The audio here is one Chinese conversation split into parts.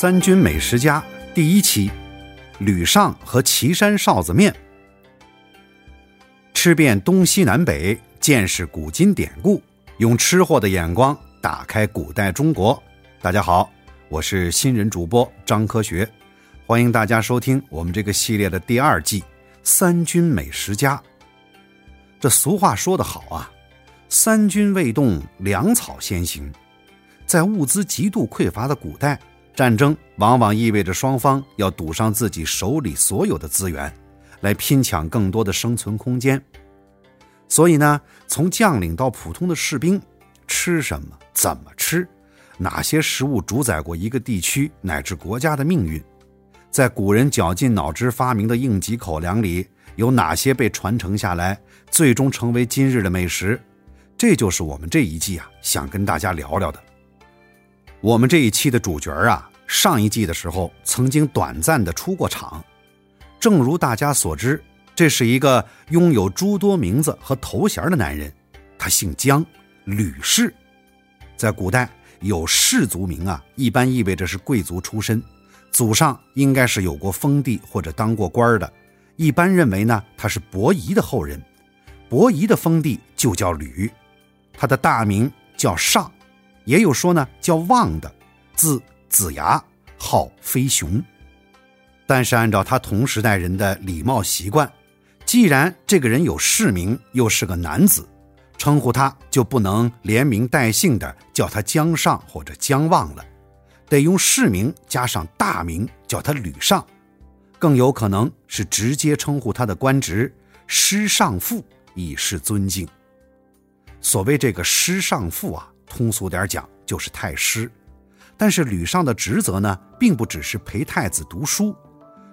三军美食家第一期，吕尚和岐山臊子面。吃遍东西南北，见识古今典故，用吃货的眼光打开古代中国。大家好，我是新人主播张科学，欢迎大家收听我们这个系列的第二季《三军美食家》。这俗话说得好啊，“三军未动，粮草先行。”在物资极度匮乏的古代，战争往往意味着双方要赌上自己手里所有的资源，来拼抢更多的生存空间。所以呢，从将领到普通的士兵，吃什么、怎么吃，哪些食物主宰过一个地区乃至国家的命运，在古人绞尽脑汁发明的应急口粮里，有哪些被传承下来，最终成为今日的美食？这就是我们这一季啊，想跟大家聊聊的。我们这一期的主角啊，上一季的时候曾经短暂的出过场。正如大家所知，这是一个拥有诸多名字和头衔的男人，他姓姜，吕氏。在古代，有氏族名啊，一般意味着是贵族出身，祖上应该是有过封地或者当过官的。一般认为呢，他是伯夷的后人，伯夷的封地就叫吕，他的大名叫尚。也有说呢，叫望的，字子牙，号飞熊。但是按照他同时代人的礼貌习惯，既然这个人有世名，又是个男子，称呼他就不能连名带姓的叫他姜尚或者姜望了，得用世名加上大名叫他吕尚，更有可能是直接称呼他的官职师尚父，以示尊敬。所谓这个师尚父啊。通俗点讲，就是太师。但是吕尚的职责呢，并不只是陪太子读书。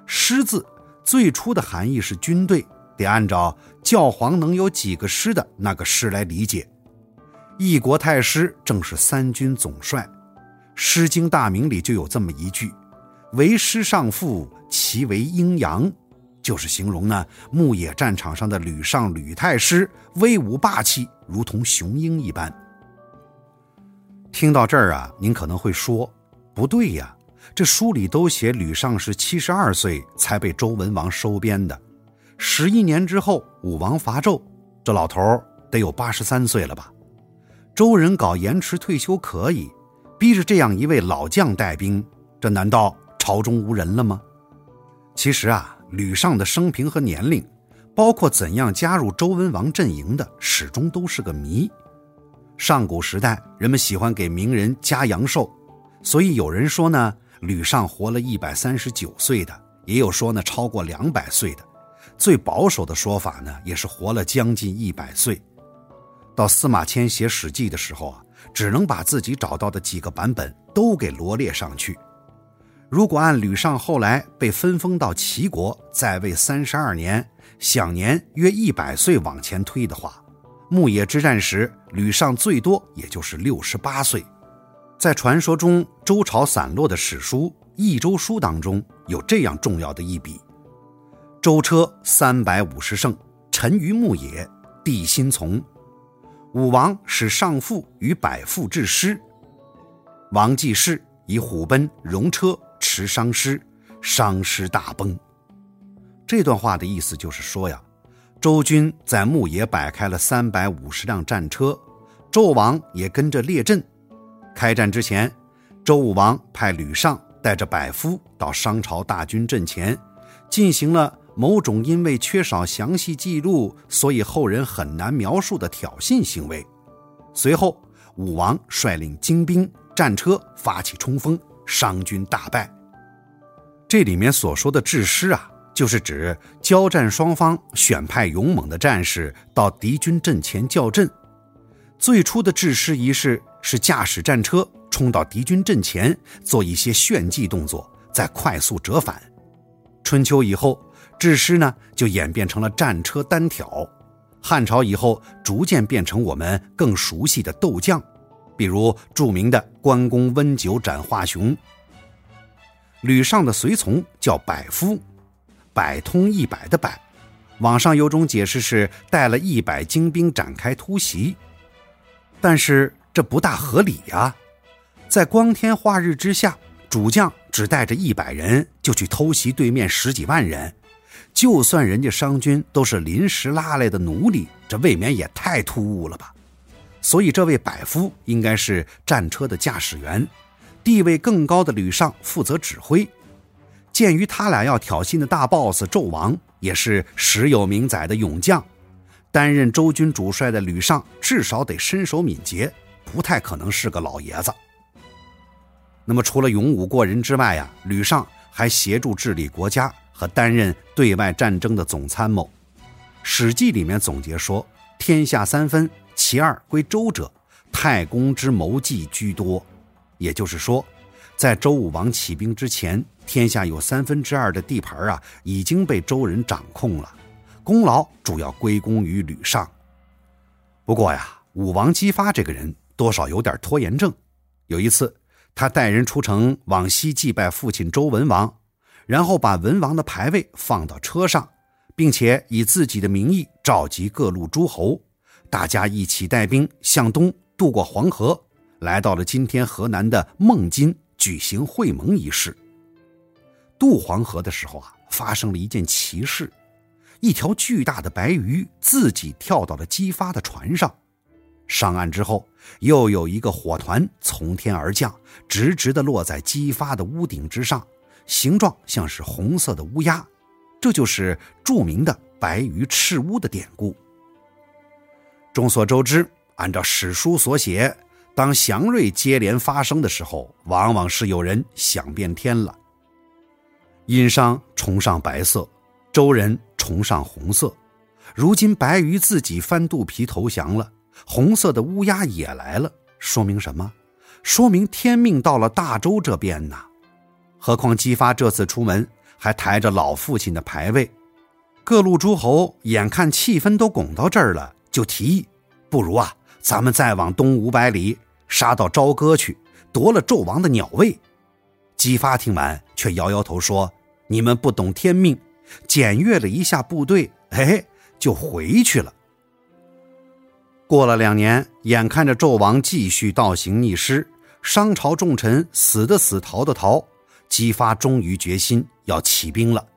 师字最初的含义是军队，得按照教皇能有几个师的那个师来理解。一国太师正是三军总帅，《诗经·大名》里就有这么一句：“为师尚父，其为阴阳”，就是形容呢牧野战场上的吕尚吕太师威武霸气，如同雄鹰一般。听到这儿啊，您可能会说，不对呀，这书里都写吕尚是七十二岁才被周文王收编的，十一年之后武王伐纣，这老头得有八十三岁了吧？周人搞延迟退休可以，逼着这样一位老将带兵，这难道朝中无人了吗？其实啊，吕尚的生平和年龄，包括怎样加入周文王阵营的，始终都是个谜。上古时代，人们喜欢给名人加阳寿，所以有人说呢，吕尚活了一百三十九岁的，也有说呢超过两百岁的，最保守的说法呢，也是活了将近一百岁。到司马迁写《史记》的时候啊，只能把自己找到的几个版本都给罗列上去。如果按吕尚后来被分封到齐国，在位三十二年，享年约一百岁往前推的话。牧野之战时，吕尚最多也就是六十八岁。在传说中周朝散落的史书《益周书》当中，有这样重要的一笔：周车三百五十乘，沉于牧野，地心从。武王使上父与百父致师，王继世以虎贲戎车驰商师，商师大崩。这段话的意思就是说呀。周军在牧野摆开了三百五十辆战车，纣王也跟着列阵。开战之前，周武王派吕尚带着百夫到商朝大军阵前，进行了某种因为缺少详细记录，所以后人很难描述的挑衅行为。随后，武王率领精兵战车发起冲锋，商军大败。这里面所说的制师啊。就是指交战双方选派勇猛的战士到敌军阵前叫阵。最初的制师仪式是驾驶战车冲到敌军阵前，做一些炫技动作，再快速折返。春秋以后，制师呢就演变成了战车单挑。汉朝以后，逐渐变成我们更熟悉的斗将，比如著名的关公温酒斩华雄。吕尚的随从叫百夫。百通一百的百，网上有种解释是带了一百精兵展开突袭，但是这不大合理呀。在光天化日之下，主将只带着一百人就去偷袭对面十几万人，就算人家商军都是临时拉来的奴隶，这未免也太突兀了吧？所以这位百夫应该是战车的驾驶员，地位更高的吕尚负责指挥。鉴于他俩要挑衅的大 boss 纣王也是时有名载的勇将，担任周军主帅的吕尚至少得身手敏捷，不太可能是个老爷子。那么除了勇武过人之外呀，吕尚还协助治理国家和担任对外战争的总参谋。《史记》里面总结说：“天下三分，其二归周者，太公之谋计居多。”也就是说，在周武王起兵之前。天下有三分之二的地盘啊，已经被周人掌控了，功劳主要归功于吕尚。不过呀，武王姬发这个人多少有点拖延症。有一次，他带人出城往西祭拜父亲周文王，然后把文王的牌位放到车上，并且以自己的名义召集各路诸侯，大家一起带兵向东渡过黄河，来到了今天河南的孟津，举行会盟仪式。渡黄河的时候啊，发生了一件奇事，一条巨大的白鱼自己跳到了姬发的船上。上岸之后，又有一个火团从天而降，直直地落在姬发的屋顶之上，形状像是红色的乌鸦。这就是著名的“白鱼赤乌”的典故。众所周知，按照史书所写，当祥瑞接连发生的时候，往往是有人想变天了。殷商崇尚白色，周人崇尚红色。如今白鱼自己翻肚皮投降了，红色的乌鸦也来了，说明什么？说明天命到了大周这边呐。何况姬发这次出门还抬着老父亲的牌位，各路诸侯眼看气氛都拱到这儿了，就提议：不如啊，咱们再往东五百里杀到朝歌去，夺了纣王的鸟位。姬发听完，却摇摇头说。你们不懂天命，检阅了一下部队，哎，就回去了。过了两年，眼看着纣王继续倒行逆施，商朝重臣死的死，逃的逃，姬发终于决心要起兵了。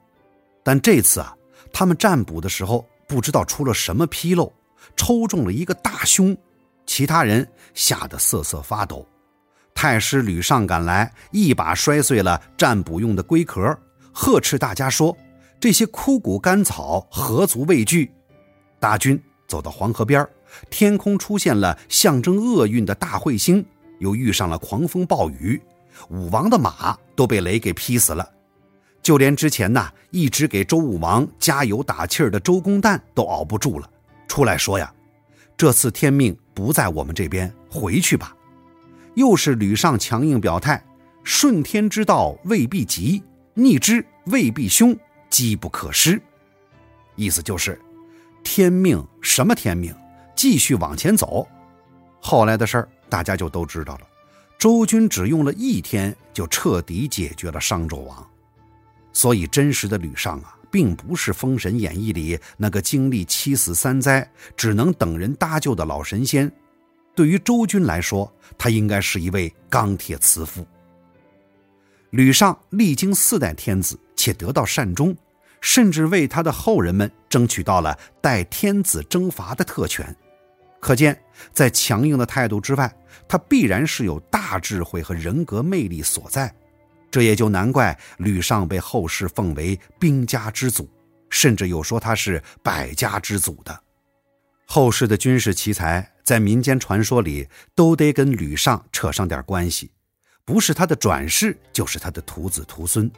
但这次啊，他们占卜的时候不知道出了什么纰漏，抽中了一个大凶，其他人吓得瑟瑟发抖。太师吕尚赶来，一把摔碎了占卜用的龟壳。呵斥大家说：“这些枯骨干草何足畏惧？”大军走到黄河边天空出现了象征厄运的大彗星，又遇上了狂风暴雨，武王的马都被雷给劈死了。就连之前呐一直给周武王加油打气儿的周公旦都熬不住了，出来说呀：“这次天命不在我们这边，回去吧。”又是吕尚强硬表态：“顺天之道未必吉。”逆之未必凶，机不可失。意思就是，天命什么天命，继续往前走。后来的事儿大家就都知道了。周军只用了一天就彻底解决了商纣王。所以，真实的吕尚啊，并不是《封神演义》里那个经历七死三灾、只能等人搭救的老神仙。对于周军来说，他应该是一位钢铁慈父。吕尚历经四代天子，且得到善终，甚至为他的后人们争取到了代天子征伐的特权。可见，在强硬的态度之外，他必然是有大智慧和人格魅力所在。这也就难怪吕尚被后世奉为兵家之祖，甚至有说他是百家之祖的。后世的军事奇才，在民间传说里都得跟吕尚扯上点关系。不是他的转世，就是他的徒子徒孙。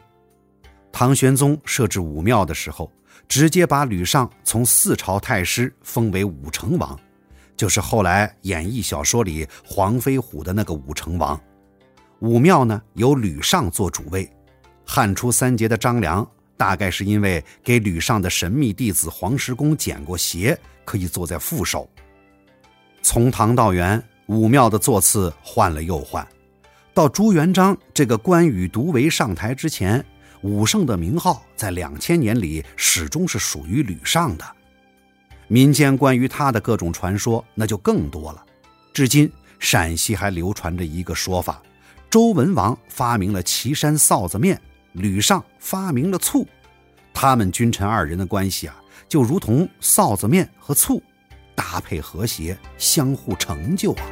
唐玄宗设置武庙的时候，直接把吕尚从四朝太师封为武成王，就是后来演义小说里黄飞虎的那个武成王。武庙呢，由吕尚做主位。汉初三杰的张良，大概是因为给吕尚的神秘弟子黄石公剪过鞋，可以坐在副手。从唐到元，武庙的座次换了又换。到朱元璋这个关羽独为上台之前，武圣的名号在两千年里始终是属于吕尚的。民间关于他的各种传说那就更多了。至今陕西还流传着一个说法：周文王发明了岐山臊子面，吕尚发明了醋，他们君臣二人的关系啊，就如同臊子面和醋，搭配和谐，相互成就啊。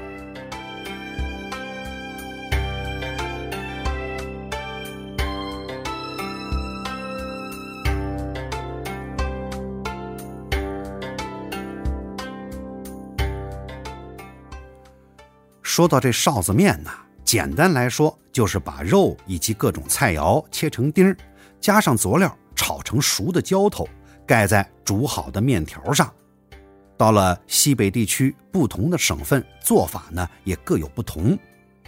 说到这臊子面呢。简单来说，就是把肉以及各种菜肴切成丁儿，加上佐料，炒成熟的浇头，盖在煮好的面条上。到了西北地区，不同的省份做法呢也各有不同。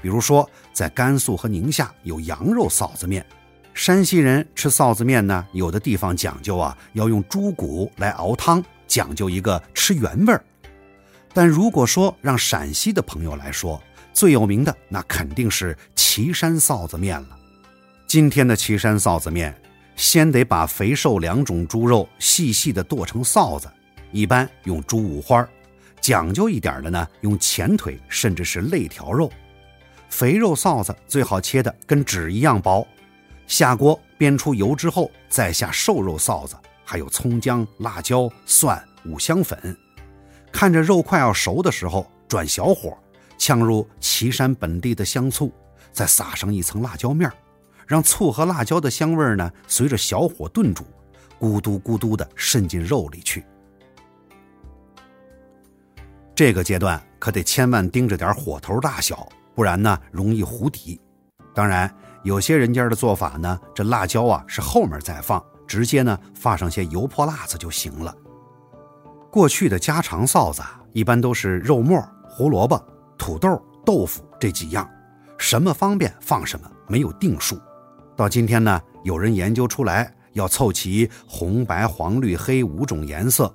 比如说，在甘肃和宁夏有羊肉臊子面，山西人吃臊子面呢，有的地方讲究啊，要用猪骨来熬汤，讲究一个吃原味儿。但如果说让陕西的朋友来说，最有名的那肯定是岐山臊子面了。今天的岐山臊子面，先得把肥瘦两种猪肉细细的剁成臊子，一般用猪五花，讲究一点的呢，用前腿甚至是肋条肉。肥肉臊子最好切的跟纸一样薄。下锅煸出油之后，再下瘦肉臊子，还有葱姜、辣椒、蒜、五香粉。看着肉快要熟的时候，转小火。呛入岐山本地的香醋，再撒上一层辣椒面让醋和辣椒的香味呢随着小火炖煮，咕嘟咕嘟的渗进肉里去。这个阶段可得千万盯着点火头大小，不然呢容易糊底。当然，有些人家的做法呢，这辣椒啊是后面再放，直接呢放上些油泼辣子就行了。过去的家常臊子一般都是肉末、胡萝卜。土豆、豆腐这几样，什么方便放什么，没有定数。到今天呢，有人研究出来，要凑齐红、白、黄、绿、黑五种颜色：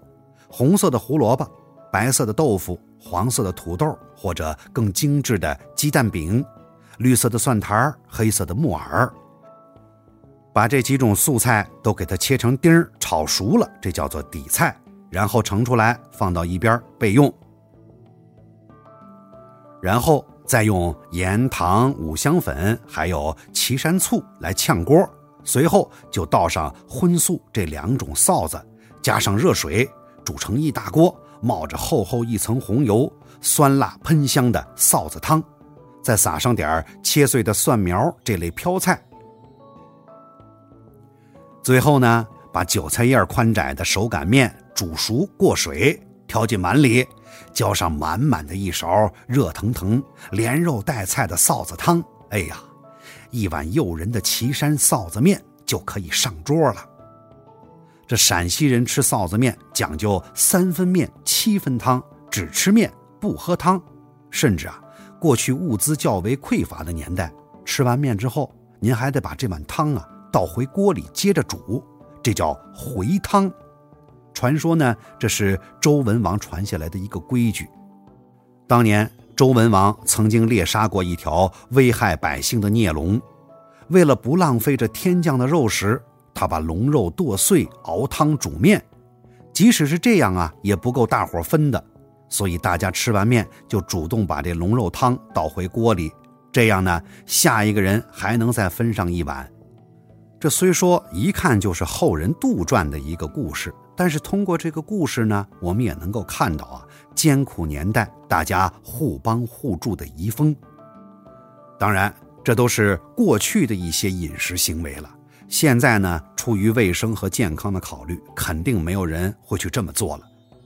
红色的胡萝卜，白色的豆腐，黄色的土豆，或者更精致的鸡蛋饼，绿色的蒜苔，黑色的木耳。把这几种素菜都给它切成丁儿，炒熟了，这叫做底菜，然后盛出来放到一边备用。然后再用盐、糖、五香粉，还有岐山醋来炝锅，随后就倒上荤素这两种臊子，加上热水煮成一大锅，冒着厚厚一层红油，酸辣喷香的臊子汤，再撒上点切碎的蒜苗这类飘菜，最后呢，把韭菜叶宽窄的手擀面煮熟过水，调进碗里。浇上满满的一勺热腾腾、连肉带菜的臊子汤，哎呀，一碗诱人的岐山臊子面就可以上桌了。这陕西人吃臊子面讲究三分面七分汤，只吃面不喝汤。甚至啊，过去物资较为匮乏的年代，吃完面之后，您还得把这碗汤啊倒回锅里接着煮，这叫回汤。传说呢，这是周文王传下来的一个规矩。当年周文王曾经猎杀过一条危害百姓的孽龙，为了不浪费这天降的肉食，他把龙肉剁碎熬汤煮面。即使是这样啊，也不够大伙分的，所以大家吃完面就主动把这龙肉汤倒回锅里，这样呢，下一个人还能再分上一碗。这虽说一看就是后人杜撰的一个故事。但是通过这个故事呢，我们也能够看到啊，艰苦年代大家互帮互助的遗风。当然，这都是过去的一些饮食行为了。现在呢，出于卫生和健康的考虑，肯定没有人会去这么做了。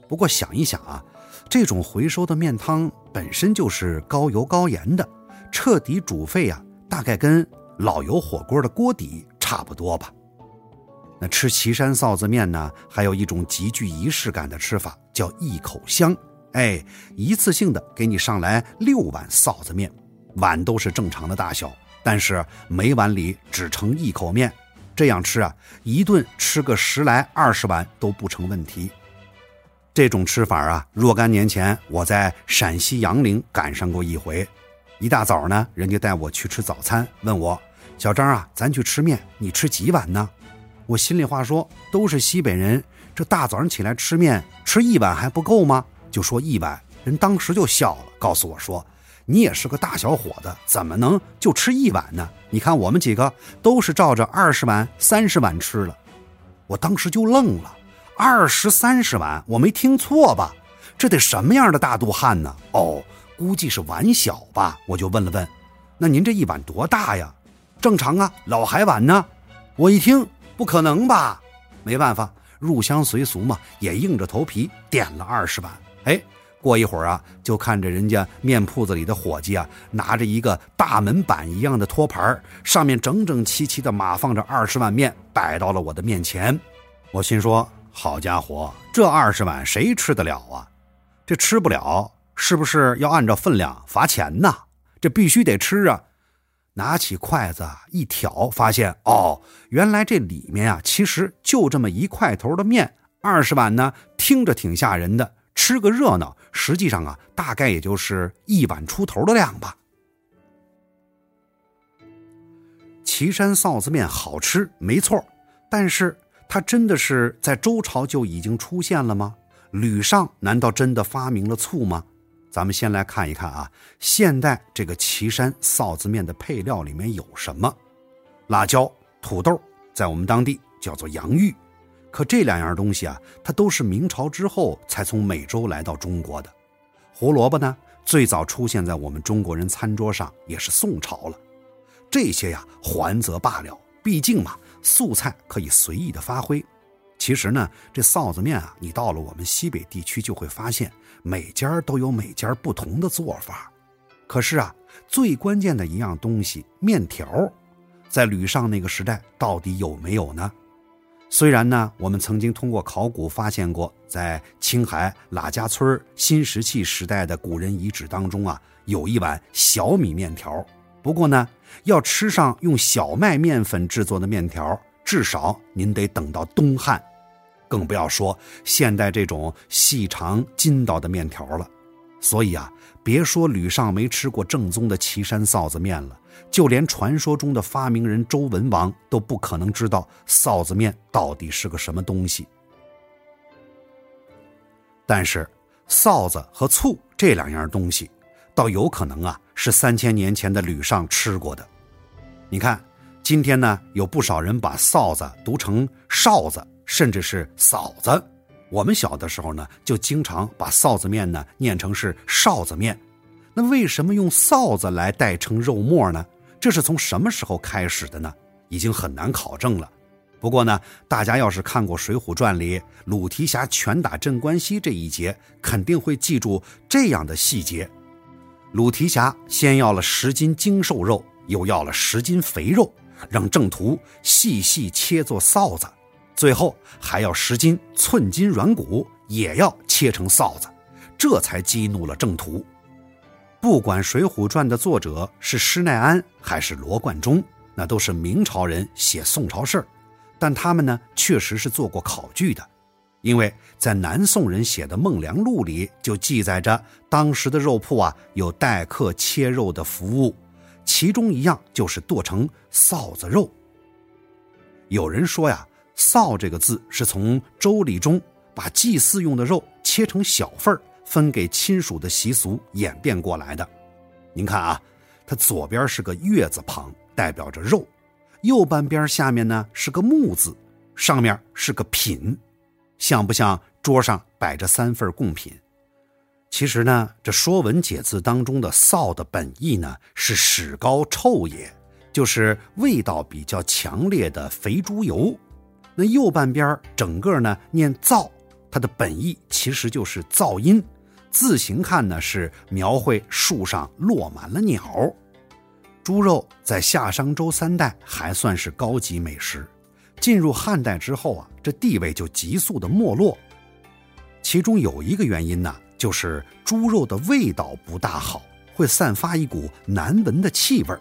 不过想一想啊，这种回收的面汤本身就是高油高盐的，彻底煮沸啊，大概跟老油火锅的锅底差不多吧。那吃岐山臊子面呢，还有一种极具仪式感的吃法，叫一口香。哎，一次性的给你上来六碗臊子面，碗都是正常的大小，但是每碗里只盛一口面。这样吃啊，一顿吃个十来二十碗都不成问题。这种吃法啊，若干年前我在陕西杨凌赶上过一回。一大早呢，人家带我去吃早餐，问我小张啊，咱去吃面，你吃几碗呢？我心里话说，都是西北人，这大早上起来吃面，吃一碗还不够吗？就说一碗，人当时就笑了，告诉我说：“你也是个大小伙子，怎么能就吃一碗呢？你看我们几个都是照着二十碗、三十碗吃了。我当时就愣了，二十三十碗，我没听错吧？这得什么样的大肚汉呢？哦，估计是碗小吧。我就问了问，那您这一碗多大呀？正常啊，老海碗呢？我一听，不可能吧？没办法，入乡随俗嘛，也硬着头皮点了二十碗。哎。过一会儿啊，就看着人家面铺子里的伙计啊，拿着一个大门板一样的托盘，上面整整齐齐的码放着二十碗面，摆到了我的面前。我心说：好家伙，这二十碗谁吃得了啊？这吃不了，是不是要按照分量罚钱呢？这必须得吃啊！拿起筷子一挑，发现哦，原来这里面啊，其实就这么一块头的面。二十碗呢，听着挺吓人的。吃个热闹，实际上啊，大概也就是一碗出头的量吧。岐山臊子面好吃，没错，但是它真的是在周朝就已经出现了吗？吕尚难道真的发明了醋吗？咱们先来看一看啊，现代这个岐山臊子面的配料里面有什么？辣椒、土豆，在我们当地叫做洋芋。可这两样东西啊，它都是明朝之后才从美洲来到中国的。胡萝卜呢，最早出现在我们中国人餐桌上也是宋朝了。这些呀，还则罢了，毕竟嘛，素菜可以随意的发挥。其实呢，这臊子面啊，你到了我们西北地区就会发现，每家都有每家不同的做法。可是啊，最关键的一样东西面条，在吕尚那个时代到底有没有呢？虽然呢，我们曾经通过考古发现过，在青海喇家村新石器时代的古人遗址当中啊，有一碗小米面条。不过呢，要吃上用小麦面粉制作的面条，至少您得等到东汉，更不要说现代这种细长筋道的面条了。所以啊，别说吕尚没吃过正宗的岐山臊子面了。就连传说中的发明人周文王都不可能知道臊子面到底是个什么东西。但是，臊子和醋这两样东西，倒有可能啊是三千年前的吕尚吃过的。你看，今天呢有不少人把臊子读成哨子，甚至是嫂子。我们小的时候呢，就经常把臊子面呢念成是哨子面。那为什么用臊子来代称肉末呢？这是从什么时候开始的呢？已经很难考证了。不过呢，大家要是看过《水浒传》里鲁提辖拳打镇关西这一节，肯定会记住这样的细节：鲁提辖先要了十斤精瘦肉，又要了十斤肥肉，让郑屠细细切作臊子，最后还要十斤寸金软骨，也要切成臊子，这才激怒了郑屠。不管《水浒传》的作者是施耐庵还是罗贯中，那都是明朝人写宋朝事儿，但他们呢确实是做过考据的，因为在南宋人写的《孟良录》里就记载着当时的肉铺啊有待客切肉的服务，其中一样就是剁成臊子肉。有人说呀，“臊”这个字是从周礼中把祭祀用的肉切成小份儿。分给亲属的习俗演变过来的，您看啊，它左边是个月字旁，代表着肉；右半边下面呢是个木字，上面是个品，像不像桌上摆着三份贡品？其实呢，这《说文解字》当中的“臊”的本意呢是屎高臭也，就是味道比较强烈的肥猪油。那右半边整个呢念“噪”，它的本意其实就是噪音。字形看呢，是描绘树上落满了鸟。猪肉在夏商周三代还算是高级美食，进入汉代之后啊，这地位就急速的没落。其中有一个原因呢，就是猪肉的味道不大好，会散发一股难闻的气味儿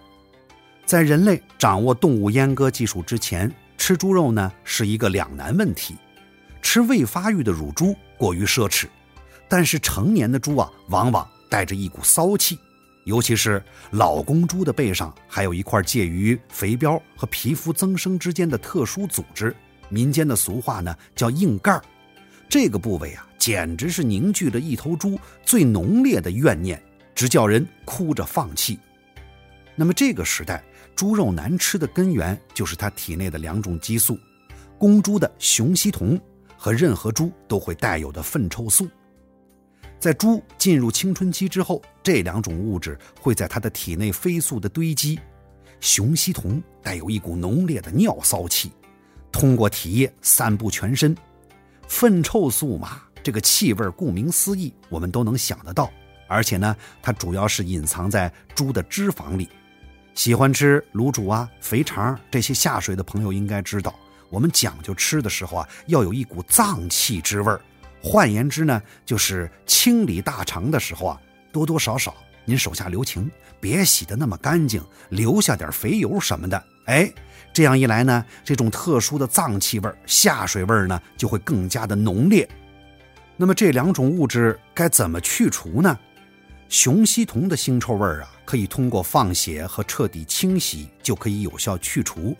在人类掌握动物阉割技术之前，吃猪肉呢是一个两难问题：吃未发育的乳猪过于奢侈。但是成年的猪啊，往往带着一股骚气，尤其是老公猪的背上还有一块介于肥膘和皮肤增生之间的特殊组织，民间的俗话呢叫硬盖儿。这个部位啊，简直是凝聚了一头猪最浓烈的怨念，直叫人哭着放弃。那么这个时代，猪肉难吃的根源就是它体内的两种激素：公猪的雄烯酮和任何猪都会带有的粪臭素。在猪进入青春期之后，这两种物质会在它的体内飞速的堆积。雄烯酮带有一股浓烈的尿骚气，通过体液散布全身。粪臭素嘛，这个气味顾名思义，我们都能想得到。而且呢，它主要是隐藏在猪的脂肪里。喜欢吃卤煮啊、肥肠这些下水的朋友应该知道，我们讲究吃的时候啊，要有一股脏气之味儿。换言之呢，就是清理大肠的时候啊，多多少少您手下留情，别洗得那么干净，留下点肥油什么的。哎，这样一来呢，这种特殊的脏气味下水味呢，就会更加的浓烈。那么这两种物质该怎么去除呢？雄烯酮的腥臭味儿啊，可以通过放血和彻底清洗就可以有效去除。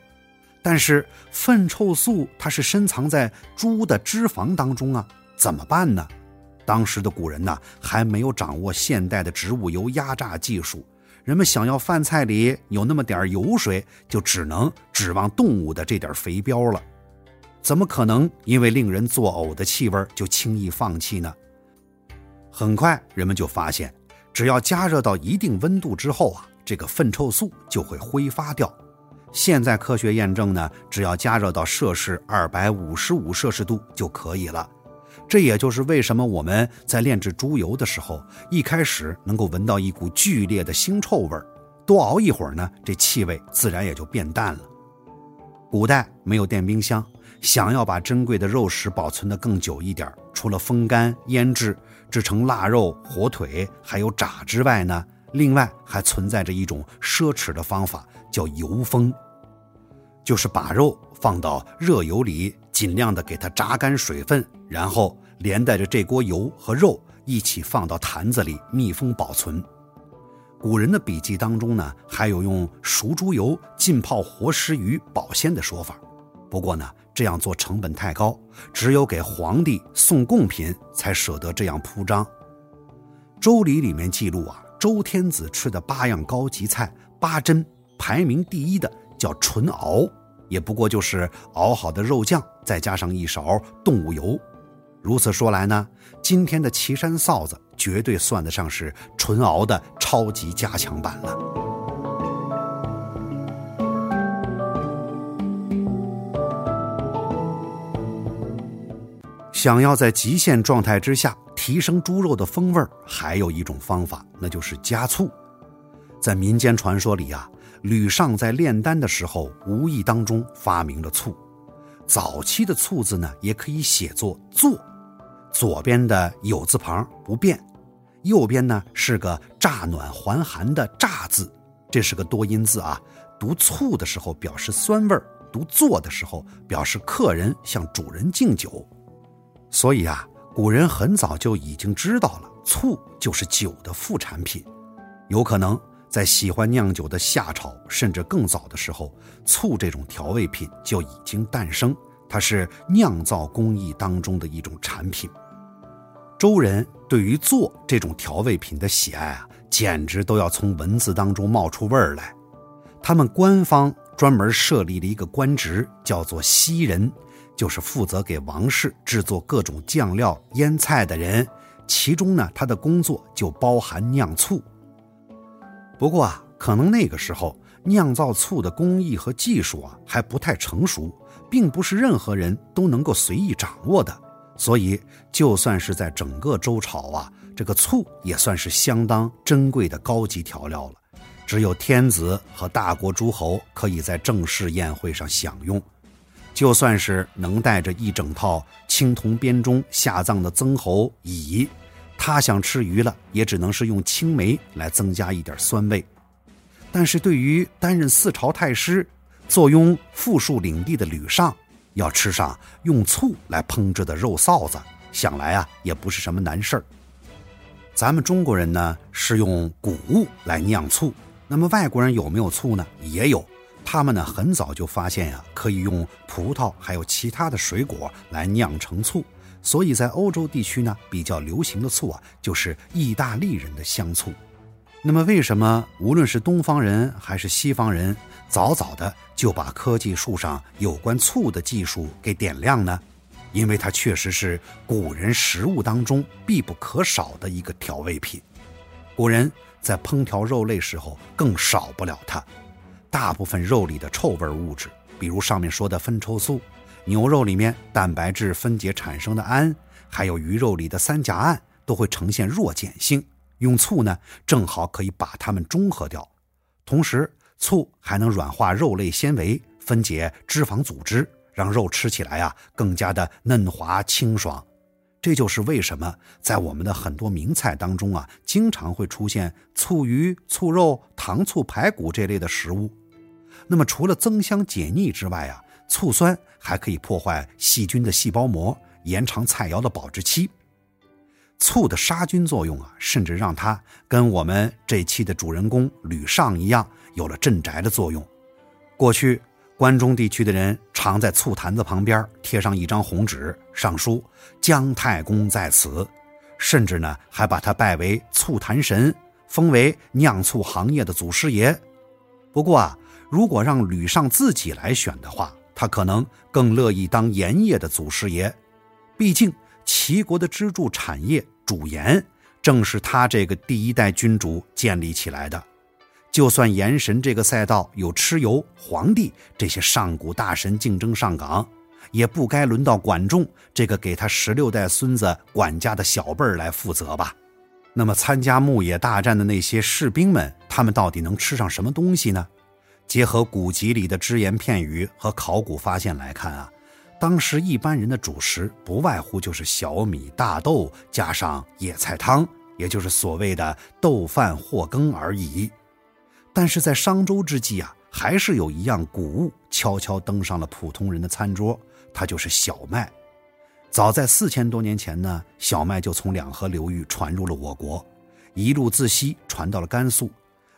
但是粪臭素它是深藏在猪的脂肪当中啊。怎么办呢？当时的古人呢，还没有掌握现代的植物油压榨技术，人们想要饭菜里有那么点油水，就只能指望动物的这点肥膘了。怎么可能因为令人作呕的气味就轻易放弃呢？很快，人们就发现，只要加热到一定温度之后啊，这个粪臭素就会挥发掉。现在科学验证呢，只要加热到摄氏二百五十五摄氏度就可以了。这也就是为什么我们在炼制猪油的时候，一开始能够闻到一股剧烈的腥臭味儿，多熬一会儿呢，这气味自然也就变淡了。古代没有电冰箱，想要把珍贵的肉食保存得更久一点，除了风干、腌制、制成腊肉、火腿，还有炸之外呢，另外还存在着一种奢侈的方法，叫油封，就是把肉放到热油里。尽量的给它榨干水分，然后连带着这锅油和肉一起放到坛子里密封保存。古人的笔记当中呢，还有用熟猪油浸泡活食鱼保鲜的说法。不过呢，这样做成本太高，只有给皇帝送贡品才舍得这样铺张。《周礼》里面记录啊，周天子吃的八样高级菜八珍，排名第一的叫纯熬。也不过就是熬好的肉酱，再加上一勺动物油。如此说来呢，今天的岐山臊子绝对算得上是纯熬的超级加强版了。想要在极限状态之下提升猪肉的风味儿还有一种方法，那就是加醋。在民间传说里啊。吕尚在炼丹的时候，无意当中发明了醋。早期的“醋”字呢，也可以写作“坐”，左边的“有”字旁不变，右边呢是个“乍暖还寒”的“乍”字，这是个多音字啊。读“醋”的时候表示酸味儿，读“坐”的时候表示客人向主人敬酒。所以啊，古人很早就已经知道了，醋就是酒的副产品，有可能。在喜欢酿酒的夏朝，甚至更早的时候，醋这种调味品就已经诞生。它是酿造工艺当中的一种产品。周人对于做这种调味品的喜爱啊，简直都要从文字当中冒出味儿来。他们官方专门设立了一个官职，叫做西人，就是负责给王室制作各种酱料、腌菜的人。其中呢，他的工作就包含酿醋。不过啊，可能那个时候酿造醋的工艺和技术啊还不太成熟，并不是任何人都能够随意掌握的。所以，就算是在整个周朝啊，这个醋也算是相当珍贵的高级调料了。只有天子和大国诸侯可以在正式宴会上享用。就算是能带着一整套青铜编钟下葬的曾侯乙。他想吃鱼了，也只能是用青梅来增加一点酸味。但是对于担任四朝太师、坐拥富庶领地的吕尚，要吃上用醋来烹制的肉臊子，想来啊也不是什么难事儿。咱们中国人呢是用谷物来酿醋，那么外国人有没有醋呢？也有，他们呢很早就发现呀，可以用葡萄还有其他的水果来酿成醋。所以在欧洲地区呢，比较流行的醋啊，就是意大利人的香醋。那么，为什么无论是东方人还是西方人，早早的就把科技树上有关醋的技术给点亮呢？因为它确实是古人食物当中必不可少的一个调味品。古人在烹调肉类时候更少不了它。大部分肉里的臭味物质，比如上面说的分臭素，牛肉里面蛋白质分解产生的氨，还有鱼肉里的三甲胺，都会呈现弱碱性。用醋呢，正好可以把它们中和掉，同时醋还能软化肉类纤维，分解脂肪组织，让肉吃起来啊更加的嫩滑清爽。这就是为什么在我们的很多名菜当中啊，经常会出现醋鱼、醋肉、糖醋排骨这类的食物。那么除了增香解腻之外啊，醋酸还可以破坏细菌的细胞膜，延长菜肴的保质期。醋的杀菌作用啊，甚至让它跟我们这期的主人公吕尚一样，有了镇宅的作用。过去关中地区的人常在醋坛子旁边贴上一张红纸，上书“姜太公在此”，甚至呢还把他拜为醋坛神，封为酿醋行业的祖师爷。不过啊，如果让吕尚自己来选的话，他可能更乐意当盐业的祖师爷，毕竟齐国的支柱产业。主盐正是他这个第一代君主建立起来的。就算盐神这个赛道有蚩尤、黄帝这些上古大神竞争上岗，也不该轮到管仲这个给他十六代孙子管家的小辈儿来负责吧？那么参加牧野大战的那些士兵们，他们到底能吃上什么东西呢？结合古籍里的只言片语和考古发现来看啊。当时一般人的主食不外乎就是小米、大豆加上野菜汤，也就是所谓的豆饭或羹而已。但是在商周之际啊，还是有一样谷物悄悄登上了普通人的餐桌，它就是小麦。早在四千多年前呢，小麦就从两河流域传入了我国，一路自西传到了甘肃，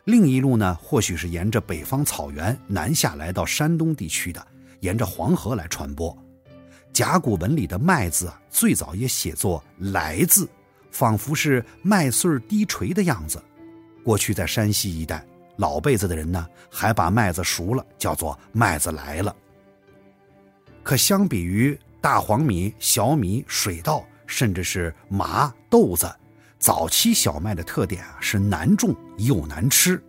另一路呢，或许是沿着北方草原南下来到山东地区的，沿着黄河来传播。甲骨文里的“麦”字啊，最早也写作“来”字，仿佛是麦穗低垂的样子。过去在山西一带，老辈子的人呢，还把麦子熟了叫做“麦子来了”。可相比于大黄米、小米、水稻，甚至是麻豆子，早期小麦的特点啊是难种又难吃。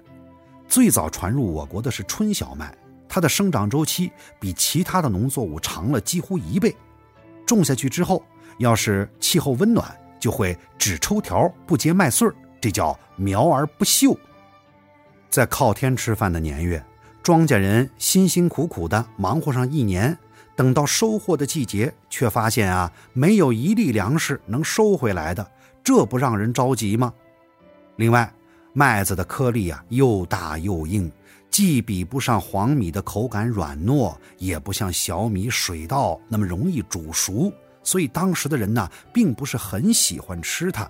最早传入我国的是春小麦。它的生长周期比其他的农作物长了几乎一倍，种下去之后，要是气候温暖，就会只抽条不结麦穗儿这叫苗而不秀。在靠天吃饭的年月，庄稼人辛辛苦苦的忙活上一年，等到收获的季节，却发现啊，没有一粒粮食能收回来的，这不让人着急吗？另外，麦子的颗粒啊，又大又硬。既比不上黄米的口感软糯，也不像小米、水稻那么容易煮熟，所以当时的人呢，并不是很喜欢吃它。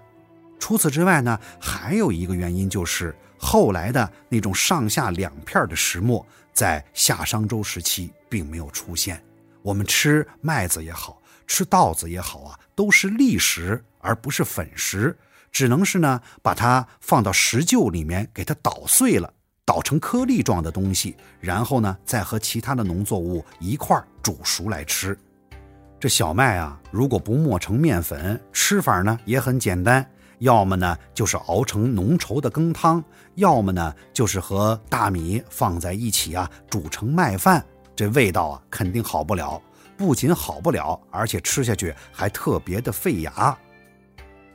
除此之外呢，还有一个原因就是后来的那种上下两片的石磨，在夏商周时期并没有出现。我们吃麦子也好，吃稻子也好啊，都是砾石而不是粉石，只能是呢把它放到石臼里面给它捣碎了。捣成颗粒状的东西，然后呢，再和其他的农作物一块煮熟来吃。这小麦啊，如果不磨成面粉，吃法呢也很简单，要么呢就是熬成浓稠的羹汤，要么呢就是和大米放在一起啊，煮成麦饭。这味道啊，肯定好不了。不仅好不了，而且吃下去还特别的费牙。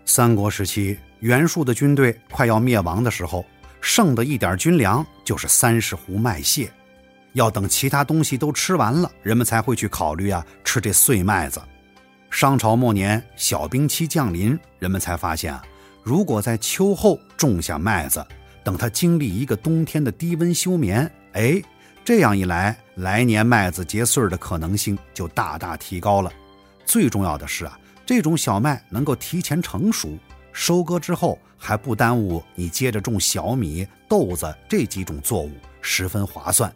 三国时期，袁术的军队快要灭亡的时候。剩的一点军粮就是三十斛麦屑，要等其他东西都吃完了，人们才会去考虑啊吃这碎麦子。商朝末年，小冰期降临，人们才发现啊，如果在秋后种下麦子，等它经历一个冬天的低温休眠，哎，这样一来，来年麦子结穗的可能性就大大提高了。最重要的是啊，这种小麦能够提前成熟。收割之后还不耽误你接着种小米、豆子这几种作物，十分划算。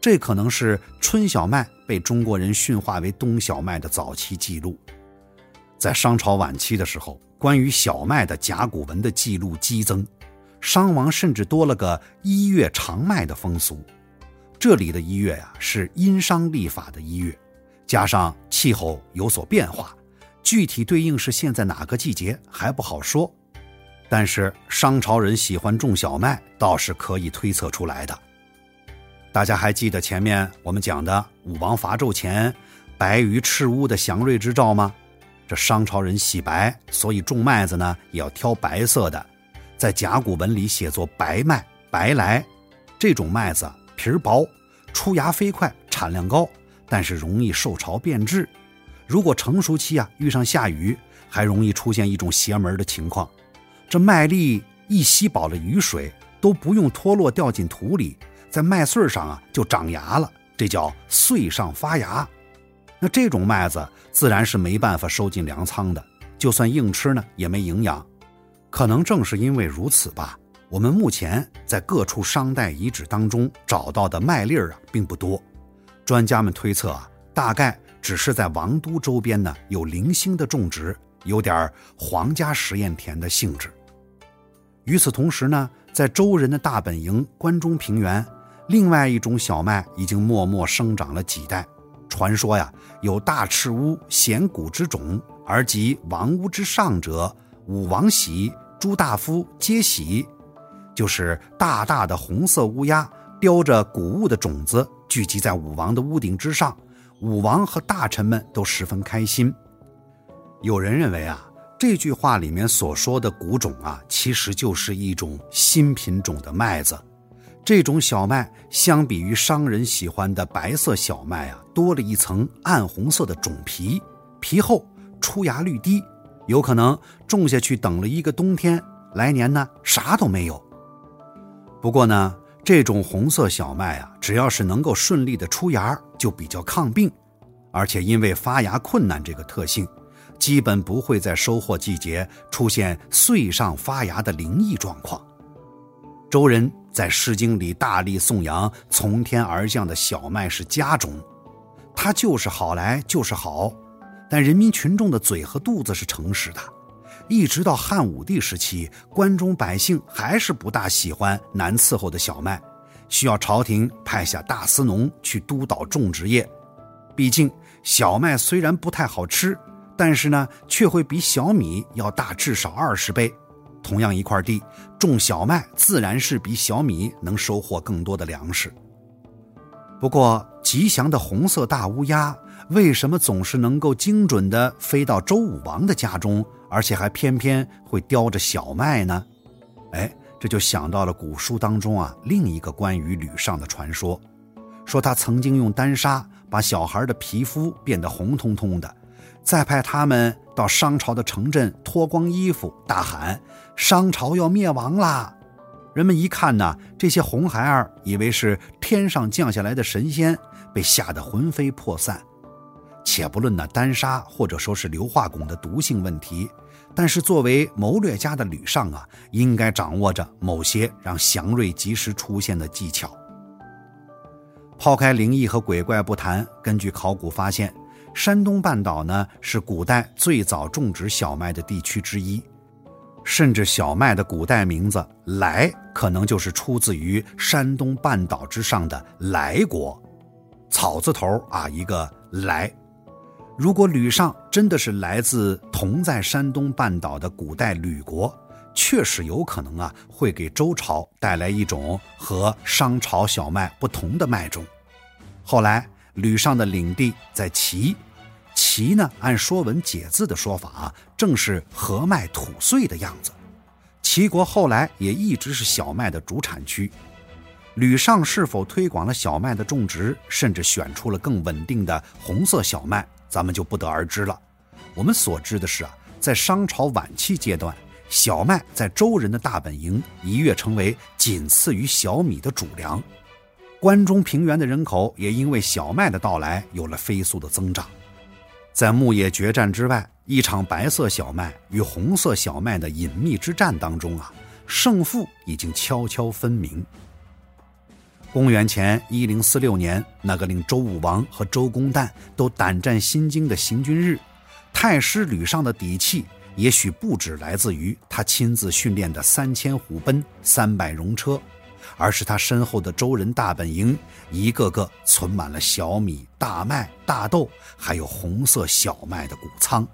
这可能是春小麦被中国人驯化为冬小麦的早期记录。在商朝晚期的时候，关于小麦的甲骨文的记录激增，商王甚至多了个一月长麦的风俗。这里的一月呀，是殷商历法的一月，加上气候有所变化，具体对应是现在哪个季节还不好说。但是商朝人喜欢种小麦，倒是可以推测出来的。大家还记得前面我们讲的武王伐纣前，白鱼赤乌的祥瑞之兆吗？这商朝人喜白，所以种麦子呢也要挑白色的，在甲骨文里写作白麦、白来。这种麦子皮儿薄，出芽飞快，产量高，但是容易受潮变质。如果成熟期啊遇上下雨，还容易出现一种邪门的情况。这麦粒一吸饱了雨水，都不用脱落掉进土里，在麦穗上啊就长芽了，这叫穗上发芽。那这种麦子自然是没办法收进粮仓的，就算硬吃呢也没营养。可能正是因为如此吧，我们目前在各处商代遗址当中找到的麦粒儿啊并不多。专家们推测啊，大概只是在王都周边呢有零星的种植，有点皇家实验田的性质。与此同时呢，在周人的大本营关中平原，另外一种小麦已经默默生长了几代。传说呀，有大赤乌显谷之种，而及王屋之上者，武王喜、朱大夫皆喜，就是大大的红色乌鸦，叼着谷物的种子，聚集在武王的屋顶之上，武王和大臣们都十分开心。有人认为啊。这句话里面所说的谷种啊，其实就是一种新品种的麦子。这种小麦相比于商人喜欢的白色小麦啊，多了一层暗红色的种皮，皮厚，出芽率低，有可能种下去等了一个冬天，来年呢啥都没有。不过呢，这种红色小麦啊，只要是能够顺利的出芽，就比较抗病，而且因为发芽困难这个特性。基本不会在收获季节出现穗上发芽的灵异状况。周人在《诗经》里大力颂扬从天而降的小麦是佳种，它就是好来就是好。但人民群众的嘴和肚子是诚实的，一直到汉武帝时期，关中百姓还是不大喜欢难伺候的小麦，需要朝廷派下大司农去督导种植业。毕竟小麦虽然不太好吃。但是呢，却会比小米要大至少二十倍。同样一块地种小麦，自然是比小米能收获更多的粮食。不过，吉祥的红色大乌鸦为什么总是能够精准地飞到周武王的家中，而且还偏偏会叼着小麦呢？哎，这就想到了古书当中啊另一个关于吕尚的传说，说他曾经用丹砂把小孩的皮肤变得红彤彤的。再派他们到商朝的城镇脱光衣服，大喊：“商朝要灭亡啦！”人们一看呢，这些红孩儿以为是天上降下来的神仙，被吓得魂飞魄散。且不论那丹砂或者说是硫化汞的毒性问题，但是作为谋略家的吕尚啊，应该掌握着某些让祥瑞及时出现的技巧。抛开灵异和鬼怪不谈，根据考古发现。山东半岛呢是古代最早种植小麦的地区之一，甚至小麦的古代名字“莱”可能就是出自于山东半岛之上的莱国，草字头啊一个“莱”。如果吕尚真的是来自同在山东半岛的古代吕国，确实有可能啊会给周朝带来一种和商朝小麦不同的麦种。后来吕尚的领地在齐。齐呢，按《说文解字》的说法啊，正是禾麦土穗的样子。齐国后来也一直是小麦的主产区。吕尚是否推广了小麦的种植，甚至选出了更稳定的红色小麦，咱们就不得而知了。我们所知的是啊，在商朝晚期阶段，小麦在周人的大本营一跃成为仅次于小米的主粮。关中平原的人口也因为小麦的到来有了飞速的增长。在牧野决战之外，一场白色小麦与红色小麦的隐秘之战当中啊，胜负已经悄悄分明。公元前一零四六年，那个令周武王和周公旦都胆战心惊的行军日，太师吕尚的底气也许不止来自于他亲自训练的三千虎贲、三百戎车，而是他身后的周人大本营，一个个存满了小米、大麦、大豆，还有红色小麦的谷仓。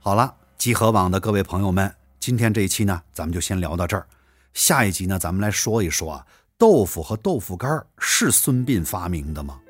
好了，集合网的各位朋友们，今天这一期呢，咱们就先聊到这儿。下一集呢，咱们来说一说啊，豆腐和豆腐干是孙膑发明的吗？